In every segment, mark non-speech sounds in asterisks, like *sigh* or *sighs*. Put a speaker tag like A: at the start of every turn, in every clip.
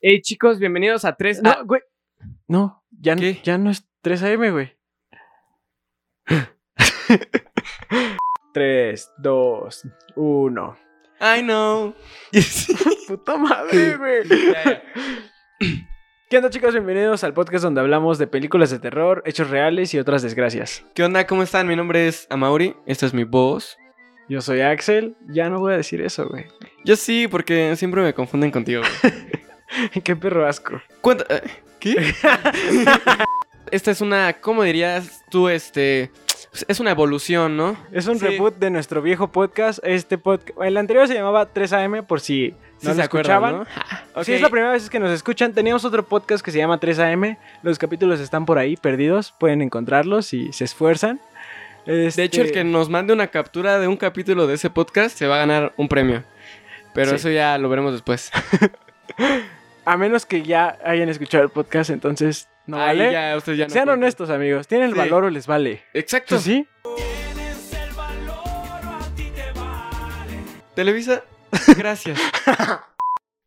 A: Hey chicos, bienvenidos a 3
B: No, güey. No, ya, no-
A: ¿Qué?
B: ya no es 3 AM, güey. 3, 2, 1.
A: I know.
B: Puta madre, güey. *laughs* ¿Qué onda, chicos? Bienvenidos al podcast donde hablamos de películas de terror, hechos reales y otras desgracias.
A: ¿Qué onda? ¿Cómo están? Mi nombre es Amauri. Esta es mi voz.
B: Yo soy Axel. Ya no voy a decir eso, güey.
A: Yo sí, porque siempre me confunden contigo. güey. *laughs* *laughs*
B: Qué perro asco.
A: Cuenta- eh, ¿Qué? *laughs* Esta es una, ¿cómo dirías tú, este? Es una evolución, ¿no?
B: Es un
A: Sí.
B: reboot de nuestro viejo podcast. Este podcast. El anterior se llamaba 3 AM, por si
A: Sí
B: no
A: se
B: lo
A: acuerdan,
B: escuchaban.
A: ¿no?
B: Si es la primera vez que nos escuchan, teníamos otro podcast que se llama 3 AM. Los capítulos están por ahí perdidos. Pueden encontrarlos si se esfuerzan.
A: De hecho, el
B: Este,
A: que nos mande una captura de un capítulo de ese podcast se va a ganar un premio. Pero
B: Sí.
A: eso ya lo veremos después. *laughs*
B: A menos que ya hayan escuchado el podcast, entonces no
A: Ahí
B: vale.
A: ya ustedes ya no
B: Sean
A: cuentan.
B: honestos, amigos. ¿Tienen el
A: Sí.
B: valor o les vale?
A: Exacto.
B: Sí.
A: Televisa, *laughs* gracias. *laughs*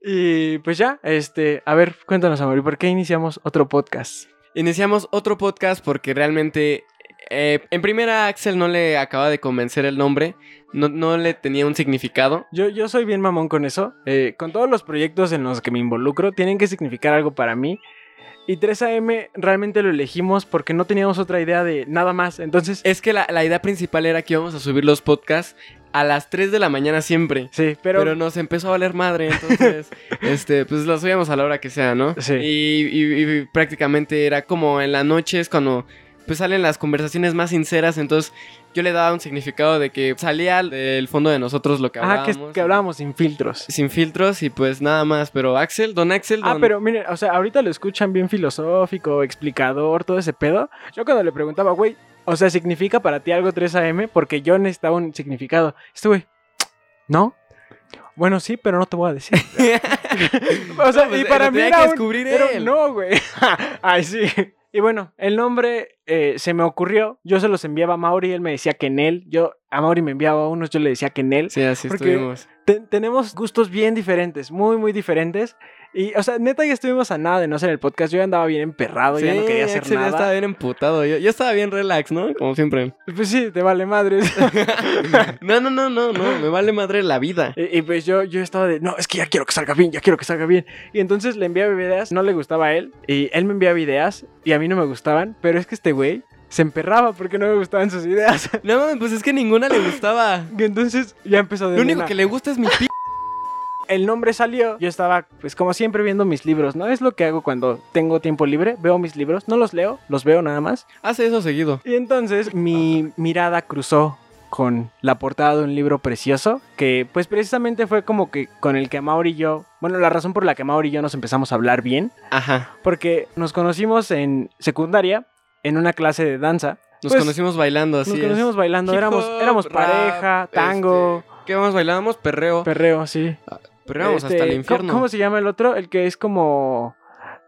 B: Y pues ya, este, a ver, cuéntanos, Amor, ¿por qué iniciamos otro podcast?
A: Iniciamos otro podcast porque realmente, eh, en primera, Axel no le acaba de convencer el nombre, no, no le tenía un significado.
B: Yo, yo soy bien mamón con eso. Eh, con todos los proyectos en los que me involucro, tienen que significar algo para mí. Y 3AM realmente lo elegimos porque no teníamos otra idea de nada más. Entonces,
A: Es que la, la idea principal era que íbamos a subir los podcasts a las 3 de la mañana siempre.
B: sí, pero,
A: Pero, nos empezó a valer madre, entonces, *laughs* este, pues lo subíamos a la hora que sea, ¿no?
B: Sí.
A: Y, y- y prácticamente era como en la noche es cuando pues salen las conversaciones más sinceras, entonces yo le daba un significado de que salía del fondo de nosotros lo que hablábamos.
B: que, que hablábamos sin filtros.
A: Sin filtros y pues nada más, pero Axel, don Axel,
B: Ah, pero miren, o sea, ahorita lo escuchan bien filosófico, explicador, todo ese pedo. Yo cuando le preguntaba, güey, o sea, ¿significa para ti algo 3AM? Porque yo necesitaba un significado. Este güey, ¿no? Bueno, sí, pero no te voy a decir. *laughs* *laughs* o sea,
A: No, pues,
B: y para mí era
A: que descubrir
B: un
A: él.
B: no, güey. *laughs* Ay, sí. Y bueno, el nombre eh, se me ocurrió. Yo se los enviaba a Mauri, él me decía que en él. Yo, a Mauri me enviaba unos, yo le decía que en él.
A: Sí, así
B: Porque-
A: estuvimos.
B: Te- tenemos gustos bien diferentes, muy, muy diferentes. Y, o sea, neta, ya estuvimos a nada de no hacer el podcast. Yo ya andaba bien emperrado, ya no
A: Sí,
B: quería hacer
A: Axel ya estaba
B: nada.
A: bien emputado, yo, yo estaba bien relax, ¿no? Como siempre.
B: Pues sí, te vale madre. *laughs*
A: no, no, no, no, no, me vale madre la vida.
B: y, y pues yo, yo estaba de, no, es que ya quiero que salga bien, ya quiero que salga bien. Y entonces le enviaba ideas, no le gustaba a él. Y él me enviaba ideas y a mí no me gustaban. Pero es que este güey se emperraba porque no me gustaban sus ideas.
A: No, pues es que ninguna le gustaba. *laughs*
B: y entonces ya empezó de
A: Lo único que le gusta es mi p.
B: el nombre salió, yo estaba, pues como siempre, viendo mis libros, ¿no? Es lo que hago cuando tengo tiempo libre, veo mis libros, no los leo, los veo nada más.
A: Hace eso seguido.
B: Y entonces mi mirada cruzó con la portada de un libro precioso, que pues precisamente fue como que con el que Amaury y yo, bueno, la razón por la que Amaury y yo nos empezamos a hablar bien,
A: Ajá.
B: porque nos conocimos en secundaria, en una clase de danza.
A: Nos
B: Pues,
A: conocimos bailando, así
B: Nos
A: es.
B: conocimos bailando,
A: Hip
B: éramos, éramos
A: rap,
B: pareja, tango,
A: ¿Qué vamos? Bailábamos perreo.
B: perreo, sí.
A: Perreábamos
B: Este,
A: hasta el
B: ¿cómo-
A: infierno.
B: ¿Cómo se llama el otro? El que es como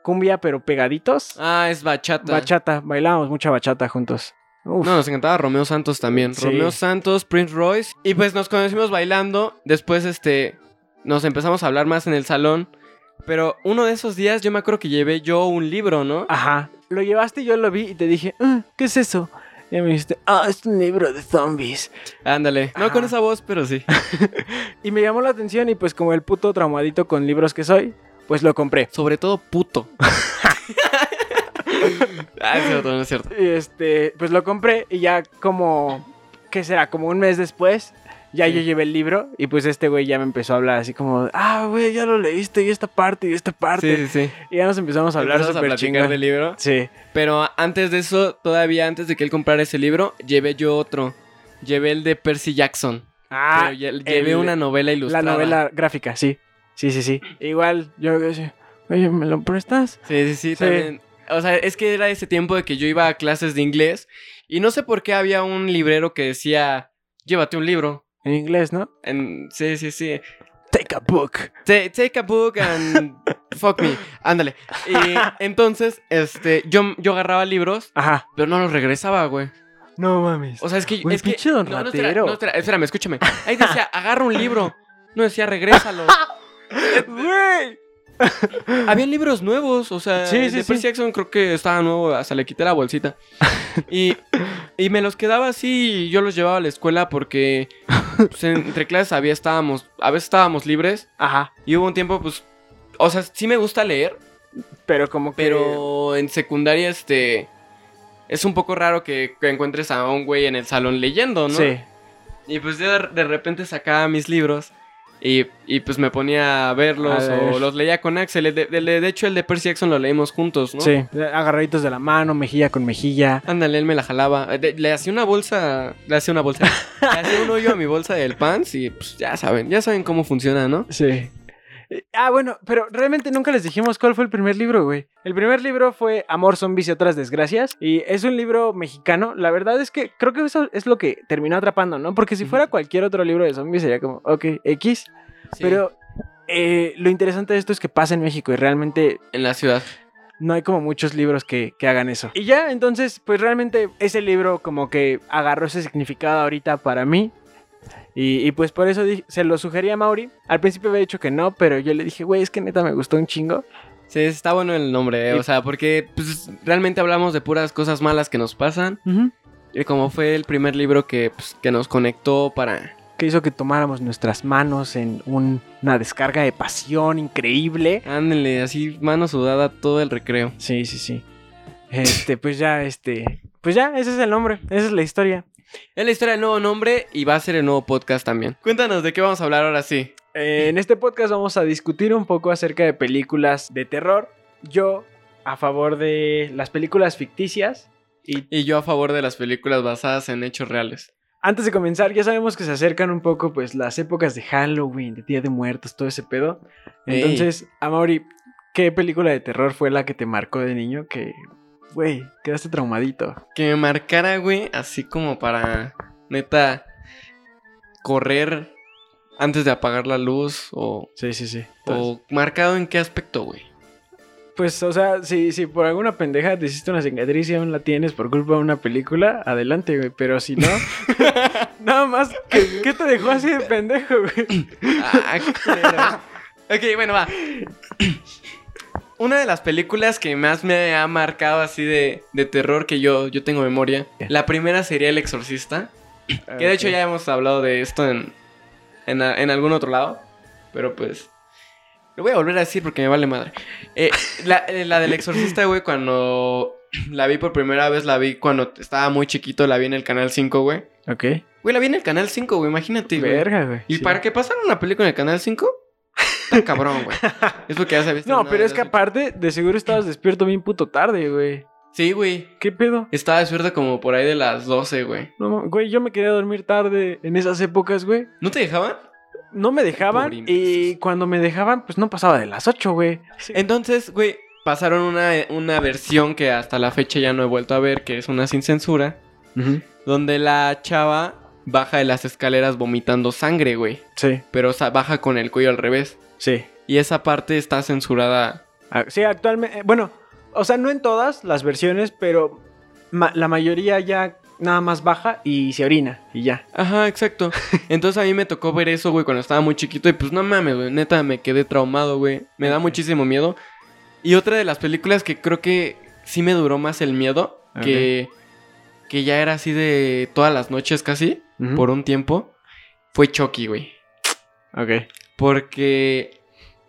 B: cumbia pero pegaditos.
A: Ah, es bachata.
B: Bachata, bailábamos mucha bachata juntos. Uf.
A: No, nos encantaba Romeo Santos también.
B: Sí.
A: Romeo Santos, Prince Royce. Y pues nos conocimos bailando. Después, este, nos empezamos a hablar más en el salón. Pero uno de esos días yo me acuerdo que llevé yo un libro, ¿no?
B: Ajá. Lo llevaste y yo lo vi y te dije, "Ah, ¿qué es eso? Y me dijiste, ah, es un libro de zombies.
A: Ándale. No con esa voz, pero sí. *laughs*
B: Y me llamó la atención y pues como el puto traumadito con libros que soy, pues lo compré.
A: Sobre todo puto. *laughs* ah, es cierto, no es cierto.
B: Y este, pues lo compré y ya como, ¿qué será? Como un mes después, ya
A: Sí.
B: yo llevé el libro y pues este güey ya me empezó a hablar así como, ah, güey, ya lo leíste y esta parte y esta parte.
A: Sí, sí, sí.
B: Y ya nos empezamos a hablar súper chingón.
A: del libro.
B: Sí.
A: Pero antes de eso, todavía antes de que él comprara ese libro, llevé yo otro. Llevé el de Percy Jackson.
B: Ah,
A: Pero lle- llevé
B: el-
A: una novela
B: la
A: ilustrada.
B: novela gráfica, sí. Sí, sí, sí. Igual, yo decía, oye, ¿me lo prestas?
A: Sí, sí, sí,
B: Sí.
A: también. O sea, es que era ese tiempo de que yo iba a clases de inglés y no sé por qué había un librero que decía, llévate un libro.
B: En inglés, ¿no?
A: En... Sí, sí, sí.
B: Take a book.
A: Ta- Take a book and *laughs* fuck me. Ándale. Y entonces, este, yo, yo agarraba libros,
B: Ajá.
A: pero no los regresaba, güey.
B: No mames.
A: O sea, es que...
B: Güey,
A: es que
B: pinche don
A: no, no, espera,
B: ratero.
A: no, espera, espérame, escúchame. Ahí decía, agarra un libro. No decía, regrésalo. *laughs*
B: Güey. *laughs*
A: Había libros nuevos, o sea,
B: Sí,
A: de Percy
B: sí.
A: Jackson creo que estaba nuevo, hasta le quité la bolsita. Y, y me los quedaba así y yo los llevaba a la escuela porque pues, entre clases había estábamos, a veces estábamos libres
B: Ajá.
A: y hubo un tiempo, pues, o sea, sí me gusta leer,
B: Pero como que.
A: pero en secundaria, este, es un poco raro que, que encuentres a un güey en el salón leyendo, ¿no?
B: Sí.
A: Y pues yo de, de repente sacaba mis libros y, y, pues me ponía a verlos
B: A ver.
A: o los leía con Axel. El de, de- de hecho, el de Percy Jackson lo leímos juntos, ¿no?
B: Sí. Agarraditos de la mano, mejilla con mejilla.
A: Ándale, él me la jalaba. De- le hacía una bolsa, le hacía una bolsa. *laughs* le hacía un hoyo a mi bolsa del pants y pues ya saben, ya saben cómo funciona, ¿no?
B: Sí. Ah, bueno, pero realmente nunca les dijimos cuál fue el primer libro, güey. El primer libro fue Amor, Zombies y otras desgracias. Y es un libro mexicano. La verdad es que creo que eso es lo que terminó atrapando, ¿no? Porque si fuera cualquier otro libro de zombies sería como, ok, X. Pero eh, lo interesante de esto es que pasa en México y realmente
A: en la ciudad.
B: no hay como muchos libros que, que hagan eso. Y ya, entonces, pues realmente ese libro como que agarró ese significado ahorita para mí. Y, y pues por eso di- se lo sugerí a Mauri. Al principio había dicho que no, pero yo le dije, güey, es que neta me gustó un chingo.
A: Sí, está bueno el nombre, eh,
B: Y-
A: o sea, porque pues, realmente hablamos de puras cosas malas que nos pasan. Y como fue el primer libro que, pues, que nos conectó para...
B: Que hizo que tomáramos nuestras manos en un- una descarga de pasión increíble.
A: Ándale, así mano sudada todo el recreo.
B: Sí, sí, sí. Este, pues ya, este. Pues ya, ese es el nombre, esa es la historia.
A: Es la historia del nuevo nombre y va a ser el nuevo podcast también. Cuéntanos de qué vamos a hablar ahora sí.
B: Eh, en este podcast vamos a discutir un poco acerca de películas de terror. Yo a favor de las películas ficticias. Y
A: Y yo a favor de las películas basadas en hechos reales.
B: antes de comenzar, ya sabemos que se acercan un poco pues las épocas de Halloween, de Día de Muertos, todo ese pedo.
A: Ey.
B: Entonces, Amaury, ¿qué película de terror fue la que te marcó de niño? Que, güey, quedaste traumadito.
A: Que me marcara, güey, así como para, neta, correr antes de apagar la luz o...
B: Sí, sí, sí.
A: o marcado en qué aspecto, güey.
B: Pues, o sea, si, si por alguna pendeja te hiciste una cicatriz y aún la tienes por culpa de una película, adelante, güey. Pero si no, *laughs* *laughs* nada más, ¿qué, qué te dejó así de pendejo, güey?
A: Ah, ok, bueno, va. Una de las películas que más me ha marcado así de, de terror que yo, yo tengo memoria. La primera sería El Exorcista. Que de hecho ya hemos hablado de esto en, en, en algún otro lado. Pero pues. Lo voy a volver a decir porque me vale madre. Eh, la, eh, la del Exorcista, güey, cuando la vi por primera vez, la vi cuando estaba muy chiquito, la vi en el canal 5, güey.
B: Ok.
A: Güey, la vi en el canal 5, güey, imagínate, güey.
B: Verga, güey.
A: ¿Y
B: sí.
A: para que pasara una película en el canal 5? Está cabrón, güey. Es porque ya sabes.
B: No, pero es que aparte, de seguro estabas despierto bien puto tarde, güey.
A: Sí, güey.
B: ¿Qué pedo?
A: Estaba despierto como por ahí de las 12, güey.
B: No, güey, yo me quería dormir tarde en esas épocas, güey.
A: ¿No te dejaban?
B: No me dejaban y cuando me dejaban, pues no pasaba de las 8, güey.
A: Entonces, güey, pasaron una, una versión que hasta la fecha ya no he vuelto a ver, que es una sin censura, donde la chava baja de las escaleras vomitando sangre, güey.
B: Sí,
A: Pero o sea, baja con el cuello al revés.
B: Sí.
A: Y esa parte está censurada.
B: Ah, Sí, actualmente, eh, bueno, o sea, no en todas las versiones, pero ma- la mayoría ya nada más baja y se orina y ya.
A: Ajá, exacto. *laughs* Entonces a mí me tocó ver eso, güey, cuando estaba muy chiquito. Y pues no mames, güey. Neta, me quedé traumado, güey. Me da muchísimo miedo. Y otra de las películas que creo que sí me duró más el miedo. Que, que ya era así de todas las noches casi. Por un tiempo. Fue Chucky, güey.
B: Ok.
A: Porque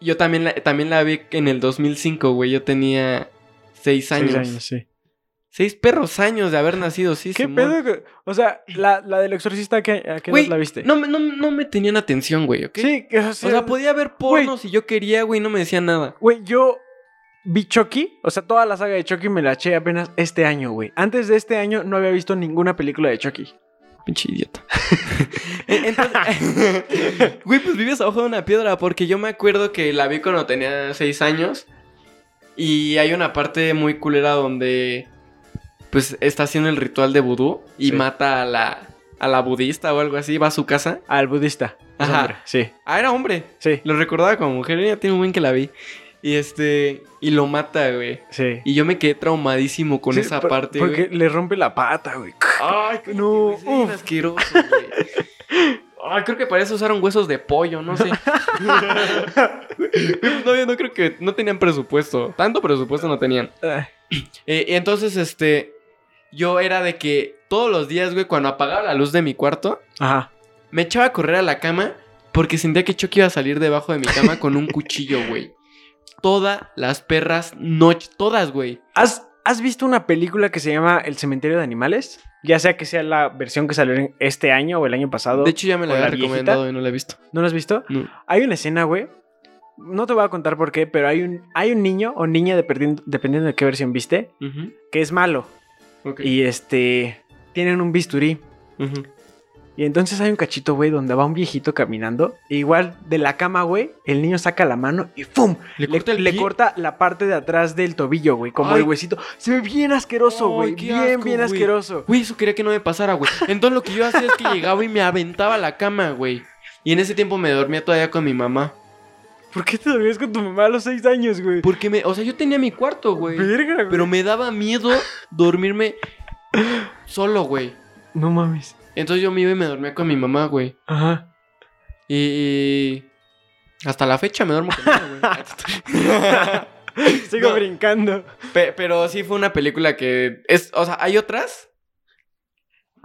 A: yo también la, también la vi en el 2005, güey. Yo tenía seis años.
B: Seis años, sí.
A: Seis perros años de haber nacido, sí,
B: ¿Qué
A: Simón.
B: pedo? que- O sea, la, la del exorcista, ¿a qué, a qué
A: Güey,
B: la viste?
A: No, me- no, no me tenían atención, güey, ¿ok?
B: Sí, que, o
A: O
B: sea,
A: sea, podía ver porno si yo quería, güey, no me decían nada.
B: Güey, yo vi Chucky, o sea, toda la saga de Chucky me la eché apenas este año, güey. Antes de este año no había visto ninguna película de Chucky.
A: Pinche idiota. *laughs* Entonces, güey, pues vives abajo de una piedra porque yo me acuerdo que la vi cuando tenía seis años y hay una parte muy culera donde pues está haciendo el ritual de vudú y
B: Sí.
A: mata a la, a la budista o algo así, va a su casa.
B: Al budista.
A: Ajá.
B: hombre, Sí,
A: Ah, era hombre.
B: sí,
A: Lo recordaba como mujer, ya tiene un buen que la vi. Y este, y lo mata, güey.
B: sí.
A: Y yo me quedé traumadísimo con
B: Sí,
A: esa
B: por-
A: parte,
B: Porque
A: güey.
B: le rompe la pata, güey.
A: Ay, *laughs*
B: No,
A: no,
B: uf.
A: asqueroso, güey. Ay, creo que para eso usaron huesos de pollo, no sé. *laughs* *laughs* no, yo no creo que. No tenían presupuesto. Tanto presupuesto no tenían. *clears throat* Eh, y entonces, este. Yo era de que todos los días, güey, cuando apagaba la luz de mi cuarto,
B: Ajá.
A: me echaba a correr a la cama porque sentía que Chucky iba a salir debajo de mi cama con un cuchillo, güey. Todas las perras noche, todas, güey.
B: ¿Has, ¿Has visto una película que se llama El cementerio de animales? Ya sea que sea la versión que salió este año o el año pasado.
A: De hecho, ya me la
B: ¿O
A: había
B: la viejita?
A: recomendado y no la he visto.
B: ¿No lo has visto?
A: No.
B: Hay una escena, güey. No te voy a contar por qué, pero hay un, hay un niño o niña, dependiendo, dependiendo de qué versión viste, que es malo. Y este. Tienen un bisturí.
A: ujú.
B: Y entonces hay un cachito, güey, donde va un viejito caminando. E igual de la cama, güey, el niño saca la mano y ¡fum!
A: ¿Le
B: Le,
A: corta el
B: le
A: pie?
B: corta la parte de atrás del tobillo, güey, como
A: Ay.
B: el huesito. Se ve bien asqueroso, güey. Bien,
A: asco,
B: bien asqueroso.
A: Güey, eso quería que no me pasara, güey. Entonces lo que yo hacía es que llegaba y me aventaba a la cama, güey. Y en ese tiempo me dormía todavía con mi mamá.
B: ¿Por qué te dormías con tu mamá a los seis años, güey?
A: Porque me, o sea, yo tenía mi cuarto, güey.
B: Verga, güey.
A: Pero me daba miedo dormirme solo, güey.
B: No mames.
A: Entonces yo me iba y me dormía con mi mamá, güey.
B: Ajá.
A: Y, hasta la fecha me duermo con ella, güey. *laughs* *laughs*
B: Sigo
A: No.
B: brincando.
A: Pe- pero sí fue una película que es, o sea, hay otras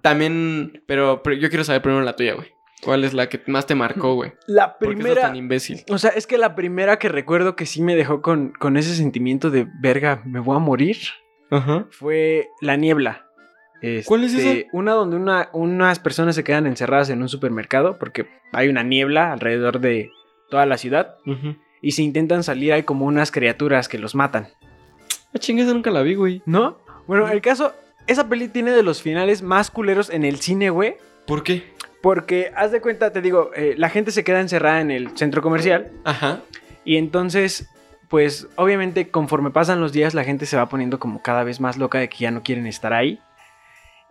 A: también, pero, pero yo quiero saber primero la tuya, güey. ¿Cuál es la que más te marcó, güey?
B: La
A: ¿Por qué
B: primera.
A: tan imbécil?
B: O sea, es que la primera que recuerdo que sí me dejó con, con ese sentimiento de verga, me voy a morir,
A: Ajá.
B: fue La Niebla.
A: ¿Cuál es
B: Este,
A: esa?
B: Una donde una, unas personas se quedan encerradas en un supermercado porque hay una niebla alrededor de toda la ciudad y si intentan salir hay como unas criaturas que los matan.
A: Ah, chinga, esa nunca la vi, güey.
B: ¿No? Bueno, el caso, esa peli tiene de los finales más culeros en el cine, güey.
A: ¿Por qué?
B: Porque, haz de cuenta, te digo, eh, la gente se queda encerrada en el centro comercial
A: Ajá.
B: y entonces, pues, obviamente, conforme pasan los días, la gente se va poniendo como cada vez más loca de que ya no quieren estar ahí.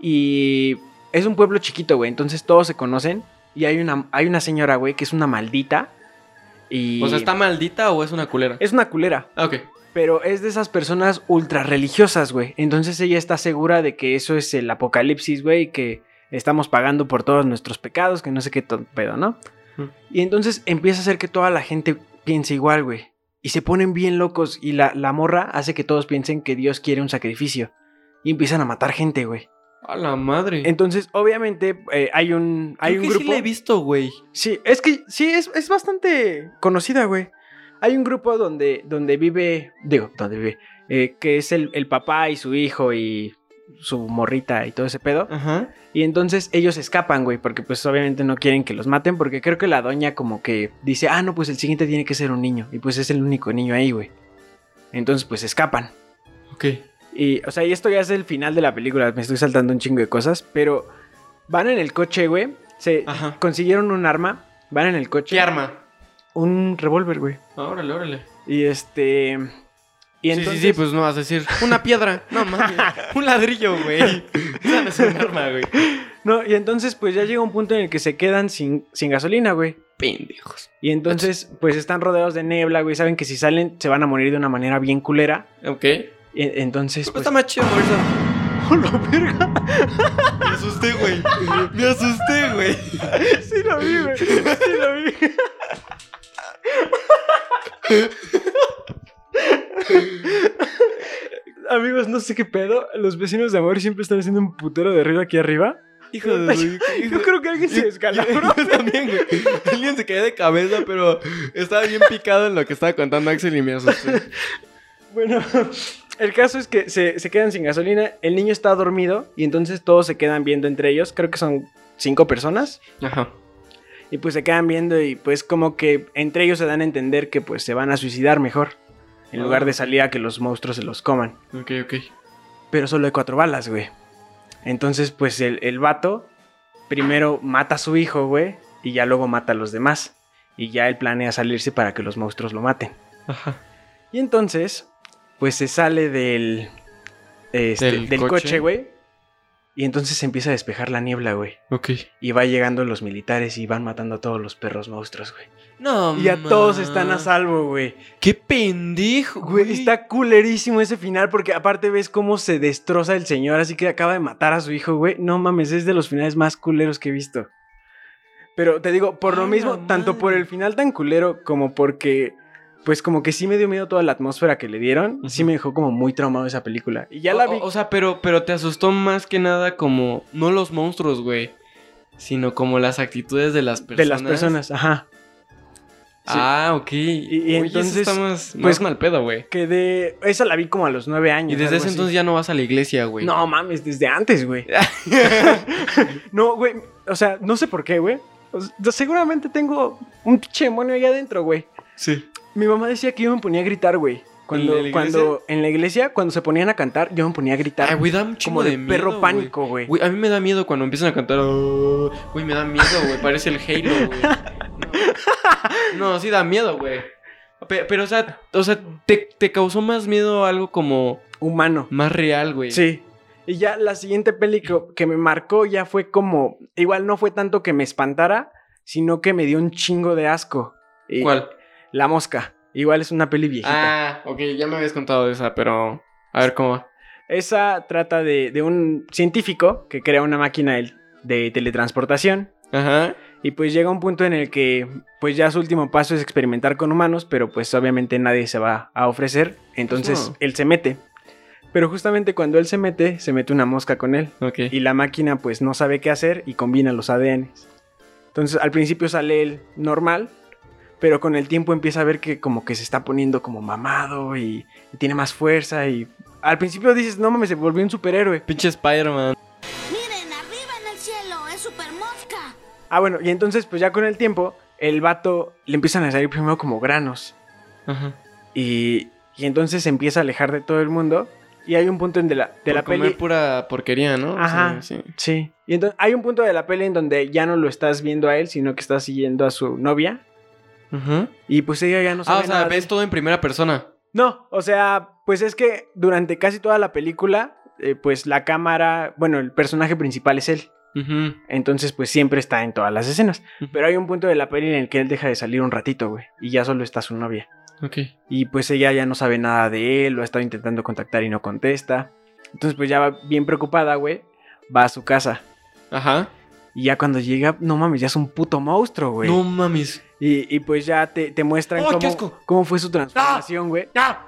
B: Y es un pueblo chiquito, güey, entonces todos se conocen y hay una, hay una señora, güey, que es una maldita y...
A: O sea, ¿está maldita o es una culera?
B: Es una culera.
A: Ah, ok.
B: Pero es de esas personas ultra religiosas, güey. Entonces ella está segura de que eso es el apocalipsis, güey, que estamos pagando por todos nuestros pecados, que no sé qué pedo, ¿no?
A: Mm.
B: Y entonces empieza a hacer que toda la gente piense igual, güey. Y se ponen bien locos y la, la morra hace que todos piensen que Dios quiere un sacrificio. Y empiezan a matar gente, güey.
A: A la madre.
B: Entonces, obviamente, eh, hay un, hay
A: Creo
B: un
A: que
B: grupo...
A: sí la he visto, güey.
B: Sí, es que sí, es, es bastante conocida, güey. Hay un grupo donde, donde vive, digo, donde vive, eh, que es el, el papá y su hijo y su morrita y todo ese pedo.
A: Ajá.
B: Y entonces ellos escapan, güey, porque pues obviamente no quieren que los maten, porque creo que la doña como que dice, ah, no, pues el siguiente tiene que ser un niño. Y pues es el único niño ahí, güey. Entonces pues escapan.
A: Ok.
B: Y, o sea, y esto ya es el final de la película, me estoy saltando un chingo de cosas, pero van en el coche, güey. Se
A: Ajá.
B: consiguieron un arma, van en el coche.
A: ¿Qué arma?
B: Un revólver, güey.
A: Órale, órale.
B: Y este. Y
A: Sí,
B: entonces.
A: sí, sí, pues no vas a decir una piedra. No mames. *laughs* un ladrillo, güey. *laughs* Esa no es un arma, güey.
B: No, y entonces, pues ya llega un punto en el que se quedan sin, sin gasolina, güey.
A: Pendejos.
B: Y entonces, pues están rodeados de niebla, güey. Saben que si salen se van a morir de una manera bien culera.
A: Ok.
B: Y entonces,
A: Pues
B: pues.
A: está más chido morirse.
B: ¡Oh, la verga!
A: Me asusté, güey. Me asusté, güey.
B: Sí lo vi, güey. Sí lo vi. Amigos, no sé qué pedo. Los vecinos de amor siempre están haciendo un putero de ruido aquí arriba.
A: Hijo de su-
B: Yo creo que alguien se descalabró.
A: Yo también, güey. Alguien se cayó de cabeza, pero estaba bien picado en lo que estaba contando Axel y me asusté.
B: Bueno, el caso es que se, se quedan sin gasolina, el niño está dormido y entonces todos se quedan viendo entre ellos, creo que son cinco personas,
A: Ajá.
B: y pues se quedan viendo y pues como que entre ellos se dan a entender que pues se van a suicidar mejor, en lugar de salir a que los monstruos se los coman.
A: Ok, ok.
B: Pero solo hay cuatro balas, güey. Entonces pues el, el vato primero mata a su hijo, güey, y ya luego mata a los demás. Y ya él planea salirse para que los monstruos lo maten.
A: Ajá.
B: Y entonces, pues se sale del, este,
A: Del
B: del,
A: coche.
B: güey. Y entonces se empieza a despejar la niebla, güey.
A: Ok.
B: Y va llegando los militares y van matando a todos los perros monstruos, güey.
A: No,
B: Y ya todos están a salvo, güey.
A: ¡Qué pendejo,
B: Güey, está culerísimo ese final porque aparte ves cómo se destroza el señor, así que acaba de matar a su hijo, güey. No mames, es de los finales más culeros que he visto. Pero te digo, por
A: ¡A
B: lo mismo, tanto por el final tan culero como porque, pues como que sí me dio miedo toda la atmósfera que le dieron, sí me dejó como muy traumado esa película. Y ya
A: o,
B: la vi.
A: o- sea, pero, pero te asustó más que nada como, no los monstruos, güey, sino como las actitudes de las personas.
B: de las personas, ajá. Sí.
A: Ah, ok.
B: y
A: Oye, eso
B: entonces,
A: está más, más
B: pues,
A: mal pedo, güey.
B: Que de. Esa la vi como a los nueve años.
A: Y desde ese
B: así.
A: entonces ya no vas a la iglesia, güey.
B: No mames, desde antes, güey. *laughs* no, güey. O sea, no sé por qué, güey. O sea, seguramente tengo un pinche demonio ahí adentro, güey.
A: Sí.
B: Mi mamá decía que yo me ponía a gritar, güey. Cuando,
A: ¿En la
B: cuando en la iglesia, cuando se ponían a cantar, yo me ponía a gritar.
A: Ay, güey, da un
B: como de,
A: de, miedo,
B: perro pánico, güey.
A: Güey, a mí me da miedo cuando empiezan a cantar. "Oh", Güey, me da miedo, güey. Parece el Halo, güey. No, no sí da miedo, güey. Pe- Pero, o sea, o sea te, te causó más miedo algo como
B: Humano.
A: más real, güey.
B: Sí. Y ya la siguiente peli que, que me marcó ya fue como. Igual no fue tanto que me espantara, sino que me dio un chingo de asco. Y-
A: ¿Cuál?
B: La mosca. Igual es una peli viejita.
A: Ah, ok, ya me habías contado de esa, pero. A ver cómo va.
B: Esa trata de, de un científico que crea una máquina de, de teletransportación.
A: Ajá.
B: Y pues llega un punto en el que pues ya su último paso es experimentar con humanos, pero pues obviamente nadie se va a ofrecer. Entonces
A: no.
B: él se mete. Pero justamente cuando él se mete, se mete una mosca con él.
A: Ok.
B: Y la máquina pues no sabe qué hacer y combina los ADNs. Entonces al principio sale él normal, pero con el tiempo empieza a ver que como que se está poniendo como mamado y, y tiene más fuerza y al principio dices, no mames, se volvió un superhéroe.
A: Pinche Spider-Man.
C: Miren, arriba en el cielo, es super mosca.
B: Ah, bueno, y entonces pues ya con el tiempo el vato le empiezan a salir primero como granos
A: Ajá.
B: y, y entonces se empieza a alejar de todo el mundo y hay un punto en de la, de
A: Por
B: la
A: comer
B: peli...
A: pura porquería, ¿no? O
B: Ajá.
A: sea, sí.
B: Sí. Y entonces hay un punto de la peli en donde ya no lo estás viendo a él, sino que estás siguiendo a su novia. Y pues ella ya no
A: Ah,
B: sabe
A: o sea,
B: nada
A: ves todo en primera persona.
B: No, o sea, pues es que durante casi toda la película, eh, pues la cámara, bueno, el personaje principal es él. Entonces, pues siempre está en todas las escenas. Pero hay un punto de la peli en el que él deja de salir un ratito, güey. Y ya solo está su novia.
A: Ok.
B: Y pues ella ya no sabe nada de él, lo ha estado intentando contactar y no contesta. Entonces, pues ya va bien preocupada, güey. Va a su casa.
A: Ajá.
B: Y ya cuando llega, no mames, ya es un puto monstruo, güey.
A: No mames.
B: Y, y pues ya te, te muestran
A: ¡Oh,
B: cómo, cómo fue su transformación, güey.
A: ¡Ah!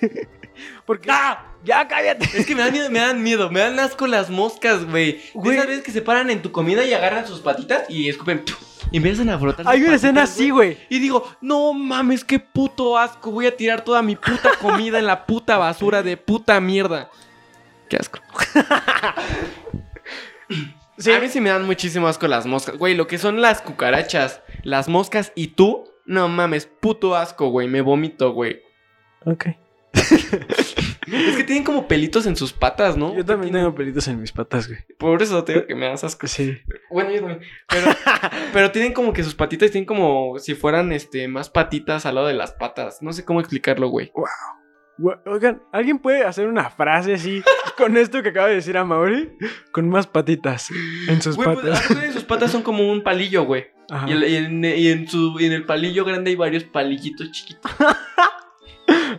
A: *laughs*
B: Porque.
A: ¡Ah!
B: ¡Ya cállate!
A: Es que me dan miedo, me dan miedo, me dan asco las moscas, güey.
B: Güey.
A: Esas veces que se paran en tu comida y agarran sus patitas y escupen y empiezan a frotar.
B: Hay una escena así, güey.
A: Y digo, no mames, qué puto asco. Voy a tirar toda mi puta comida en la puta basura de puta mierda. Qué asco. *laughs*
B: Sí.
A: A mí sí me dan muchísimo asco las moscas. Güey, lo que son las cucarachas, las moscas y tú, no mames, puto asco, güey. Me vomito, güey.
B: Ok.
A: Es que tienen como pelitos en sus patas, ¿no?
B: Yo también tengo pelitos en mis patas, güey.
A: Por eso te digo que me das asco.
B: Sí.
A: Bueno, yo también. Pero, pero tienen como que sus patitas tienen como si fueran este más patitas al lado de las patas. No sé cómo explicarlo, güey.
B: Güey, Oigan, ¿alguien puede hacer una frase así *laughs* con esto que acaba de decir a Mauri? Con más patitas en sus
A: Güey, pues,
B: patas.
A: sus patas son como un palillo, güey. Y, el- y en, y en su, y en el palillo grande hay varios palillitos chiquitos. *laughs*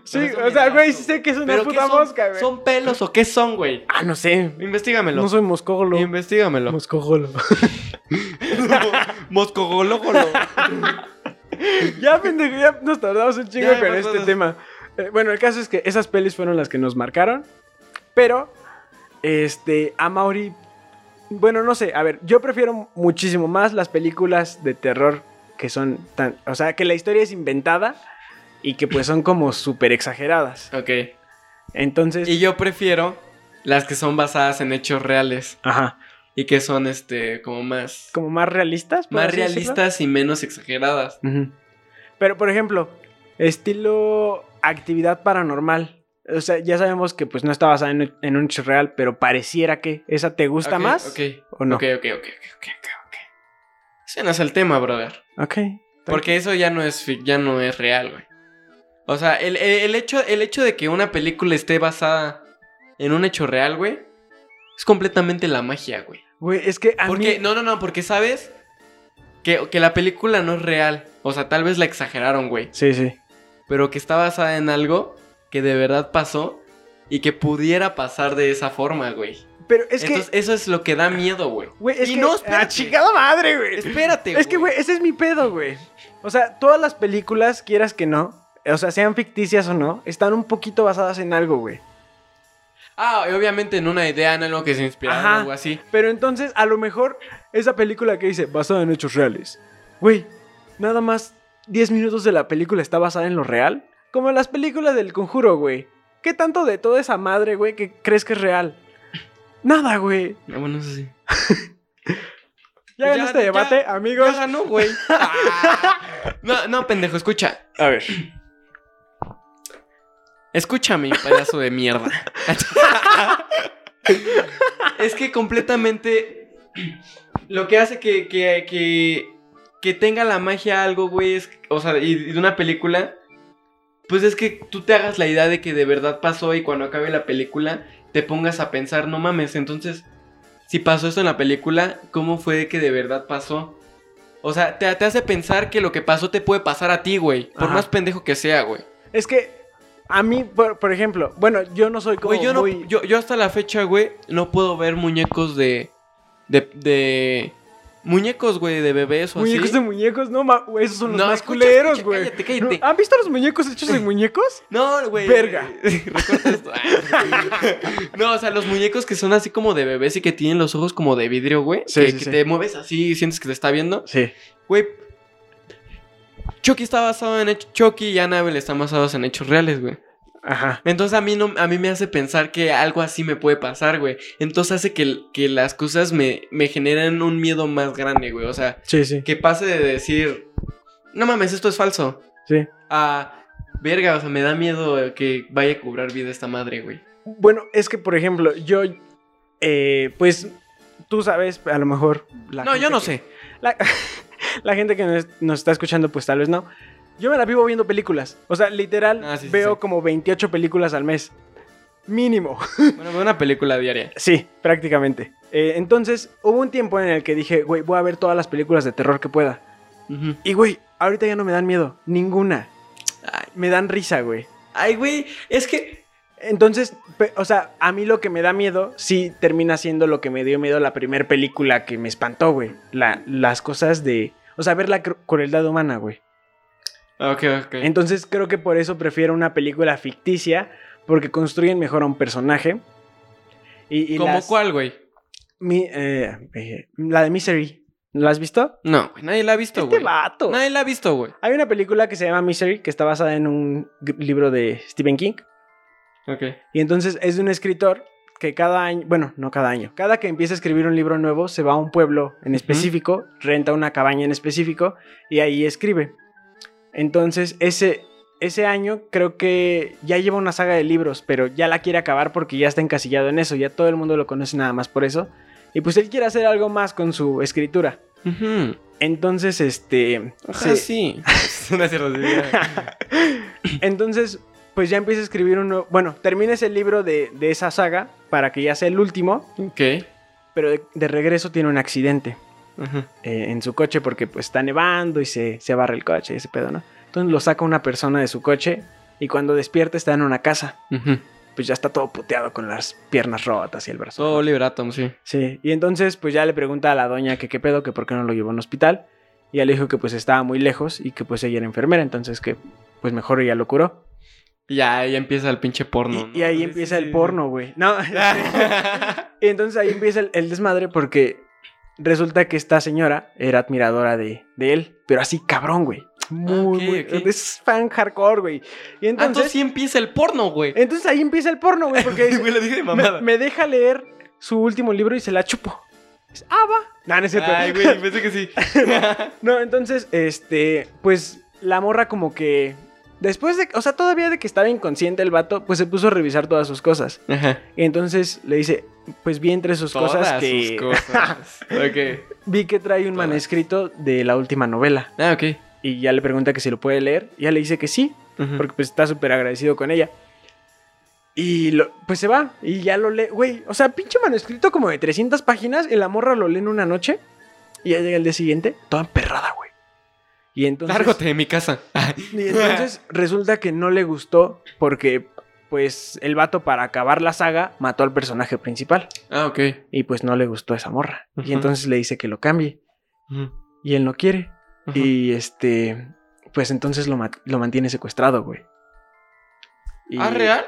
B: Sí, o sea, güey, sí sé que es una
A: ¿Pero qué
B: puta
A: son?
B: mosca, güey.
A: ¿Son pelos o qué son, güey?
B: Ah, no sé.
A: Investígamelo.
B: No soy moscógolo.
A: Investígamelo.
B: Moscógolo. *laughs*
A: Moscogológolo.
B: ya, pendejo, ya nos tardamos un chingo
A: Ya,
B: con este
A: cosas.
B: tema. Eh, bueno, el caso es que esas pelis fueron las que nos marcaron. Pero, este, a Mauri. Bueno, no sé, a ver, yo prefiero muchísimo más las películas de terror que son tan. O sea, que la historia es inventada y que pues son como súper exageradas.
A: ok.
B: Entonces.
A: Y yo prefiero las que son basadas en hechos reales.
B: Ajá.
A: Y que son, este, como más...
B: Como más realistas.
A: Más
B: decirlo.
A: realistas y menos exageradas.
B: Pero, por ejemplo, estilo actividad paranormal. O sea, ya sabemos que pues no está basada en, en un hecho real, pero pareciera que. ¿Esa te gusta más?
A: Ok.
B: ¿O no?
A: Ok, ok, ok, ok, ok, ok, ok. Ese no es el tema, brother.
B: Ok.
A: Porque eso ya no es, ya no es real, güey. O sea, el, el- el hecho, el hecho de que una película esté basada en un hecho real, güey, es completamente la magia, güey.
B: Güey, es que a
A: Porque,
B: mí...
A: no, no, no, porque sabes que, que la película no es real. O sea, tal vez la exageraron, güey.
B: Sí, sí.
A: Pero que está basada en algo que de verdad pasó y que pudiera pasar de esa forma, güey.
B: Pero es
A: Entonces,
B: que,
A: eso es lo que da miedo, güey.
B: güey, es
A: y
B: que...
A: no,
B: ¡Ah,
A: espérate.
B: chingada madre, güey!
A: Espérate,
B: Es que, güey, ese es mi pedo, güey. O sea, todas las películas, quieras que no, o sea, sean ficticias o no, están un poquito basadas en algo, güey.
A: Ah, y obviamente en una idea, en algo que se inspiraron o algo así.
B: Pero entonces, a lo mejor, esa película que dice, basada en hechos reales. Güey, nada más 10 minutos de la película está basada en lo real. Como en las películas del conjuro, güey. ¿Qué tanto de toda esa madre, güey, que crees que es real? Nada, güey.
A: Ah, bueno, eso sí. *laughs* Ya
B: ganó este
A: ya-
B: debate, amigos.
A: Ya ganó, güey. Ah. *laughs* No, no, pendejo, escucha.
B: A ver.
A: Escúchame, pedazo de mierda. *laughs* es que completamente lo que hace que, que, que, que tenga la magia algo, güey, es, o sea, y, y de una película, pues es que tú te hagas la idea de que de verdad pasó y cuando acabe la película te pongas a pensar, no mames, entonces, si pasó esto en la película, ¿cómo fue que de verdad pasó? O sea, te, te hace pensar que lo que pasó te puede pasar a ti, güey. Por
B: Ajá.
A: más pendejo que sea, güey.
B: Es que, a mí, por, por ejemplo, bueno, yo no soy como
A: Güey, yo, no, yo, yo hasta la fecha, güey, no puedo ver muñecos de. de. de muñecos, güey, de bebés o
B: Muñecos
A: así.
B: de muñecos, no, ma- esos son los
A: No,
B: más
A: escucha,
B: culeros,
A: escucha,
B: güey.
A: cállate, cállate.
B: ¿No? ¿Han visto los muñecos hechos de *laughs* muñecos?
A: No, güey.
B: Verga. *laughs*
A: Esto. *laughs* no, o sea, los muñecos que son así como de bebés y que tienen los ojos como de vidrio, güey.
B: Sí,
A: que
B: sí,
A: que
B: sí.
A: te mueves así y sientes que te está viendo.
B: Sí.
A: Güey. Chucky está basado en hechos. Chucky y Annabelle están basados en hechos reales, güey.
B: Ajá.
A: Entonces a mí, no, a mí me hace pensar que algo así me puede pasar, güey. Entonces hace que, que las cosas me, me generen un miedo más grande, güey. O sea,
B: Sí, sí.
A: que pase de decir, no mames, esto es falso.
B: Sí.
A: A, verga, o sea, me da miedo que vaya a cobrar vida esta madre, güey.
B: Bueno, es que, por ejemplo, yo, eh, pues, tú sabes, a lo mejor... la
A: No, yo no
B: que-
A: sé.
B: La, *laughs* la gente que nos, nos está escuchando, pues tal vez no. Yo me la vivo viendo películas. O sea, literal,
A: Ah, sí, sí,
B: veo
A: sí.
B: como 28 películas al mes. Mínimo. *laughs*
A: Bueno, veo una película diaria.
B: Sí, prácticamente. Eh, entonces, hubo un tiempo en el que dije, güey, voy a ver todas las películas de terror que pueda. Y, güey, ahorita ya no me dan miedo. Ninguna.
A: Ay,
B: Me dan risa, güey.
A: Ay, güey, es que...
B: Entonces, o sea, a mí lo que me da miedo sí termina siendo lo que me dio miedo la primera película que me espantó, güey. La, las cosas de... O sea, ver la cru- crueldad humana, güey.
A: Ok, ok.
B: Entonces creo que por eso prefiero una película ficticia, porque construyen mejor a un personaje. Y, y
A: ¿Cómo
B: las-
A: cuál, güey?
B: mi- eh, eh, la de Misery. ¿La has visto?
A: No, güey, nadie la ha visto,
B: Este
A: güey.
B: vato.
A: nadie la ha visto, güey.
B: Hay una película que se llama Misery, que está basada en un libro de Stephen King.
A: Ok.
B: Y entonces es de un escritor que cada año, bueno, no cada año, cada que empieza a escribir un libro nuevo, se va a un pueblo en específico, renta una cabaña en específico y ahí escribe. Entonces, ese, ese año creo que ya lleva una saga de libros, pero ya la quiere acabar porque ya está encasillado en eso, ya todo el mundo lo conoce nada más por eso. Y pues él quiere hacer algo más con su escritura. Entonces, este...
A: Ojalá
B: se-
A: sí. *laughs* *laughs* *laughs*
B: Entonces, pues ya empieza a escribir uno. Bueno, termina ese libro de, de esa saga para que ya sea el último.
A: ok.
B: Pero de, de regreso tiene un accidente Eh, en su coche porque pues está nevando y se, se barre el coche y ese pedo, ¿no? Entonces lo saca una persona de su coche y cuando despierta está en una casa. Pues ya está todo puteado con las piernas rotas y el brazo.
A: Todo Atom, sí.
B: Sí, y entonces pues ya le pregunta a la doña que qué pedo, que por qué no lo llevó a un hospital. Y ella le dijo que pues estaba muy lejos y que pues ella era enfermera, entonces que pues mejor ella lo curó.
A: Y ya ahí empieza el pinche porno.
B: Y, y
A: ¿no?
B: ahí
A: Sí,
B: empieza
A: sí,
B: el
A: sí.
B: porno, güey. No, *laughs* *laughs* y entonces ahí empieza el, el desmadre porque resulta que esta señora era admiradora de, de él, pero así cabrón, güey. Muy,
A: ok,
B: muy. Es fan hardcore, güey. Y
A: Ah,
B: entonces,
A: sí empieza el porno, güey.
B: entonces ahí empieza el porno, güey, porque *laughs* dice,
A: Güey, lo dije de
B: me,
A: mamada.
B: me deja leer su último libro y se la chupo. Es, ah, va. No, no es cierto.
A: Ay, güey, pensé que sí. *laughs*
B: No, entonces, este, pues la morra como que después de, o sea, todavía de que estaba inconsciente el vato, pues se puso a revisar todas sus cosas.
A: Ajá.
B: Y entonces le dice, pues vi entre sus
A: Todas
B: cosas que
A: sus cosas. *laughs* ok.
B: vi que trae un
A: Todas.
B: manuscrito de la última novela
A: Ah, ok.
B: y ya le pregunta que si lo puede leer, y ya le dice que sí, porque pues está súper agradecido con ella. Y lo- pues se va y ya lo lee, güey, o sea, pinche manuscrito como de 300 páginas y la morra lo lee en una noche y ya llega el día siguiente, toda emperrada, güey. Y entonces
A: Lárgate de mi casa.
B: Y entonces resulta que no le gustó porque pues el vato para acabar la saga mató al personaje principal.
A: Ah, ok.
B: Y pues no le gustó esa morra. Y entonces le dice que lo cambie. Y él no quiere. Y este, pues entonces lo, lo mantiene secuestrado, güey. Y-
A: ¿Ah, real?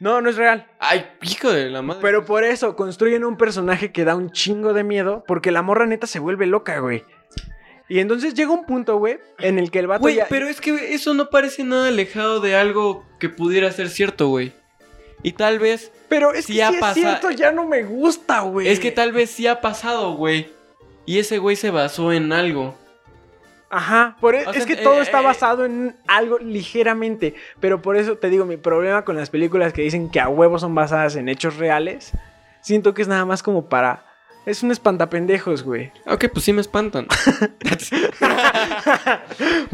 B: No, no es real.
A: Ay, hijo de la madre.
B: Pero por eso construyen un personaje que da un chingo de miedo, porque la morra neta se vuelve loca, güey. Y entonces llega un punto, güey, en el que el vato
A: Güey,
B: ya...
A: pero es que eso no parece nada alejado de algo que pudiera ser cierto, güey. Y tal vez,
B: Pero es
A: sí
B: que
A: ha
B: si es cierto, ya no me gusta, güey.
A: es que tal vez sí ha pasado, güey. Y ese güey se basó en algo.
B: Ajá, por e-
A: O
B: es que
A: eh,
B: todo
A: eh,
B: está
A: eh.
B: basado en algo ligeramente. Pero por eso te digo, mi problema con las películas que dicen que a huevos son basadas en hechos reales, siento que es nada más como para... Es un espantapendejos, güey.
A: Ok, pues sí me espantan. *laughs*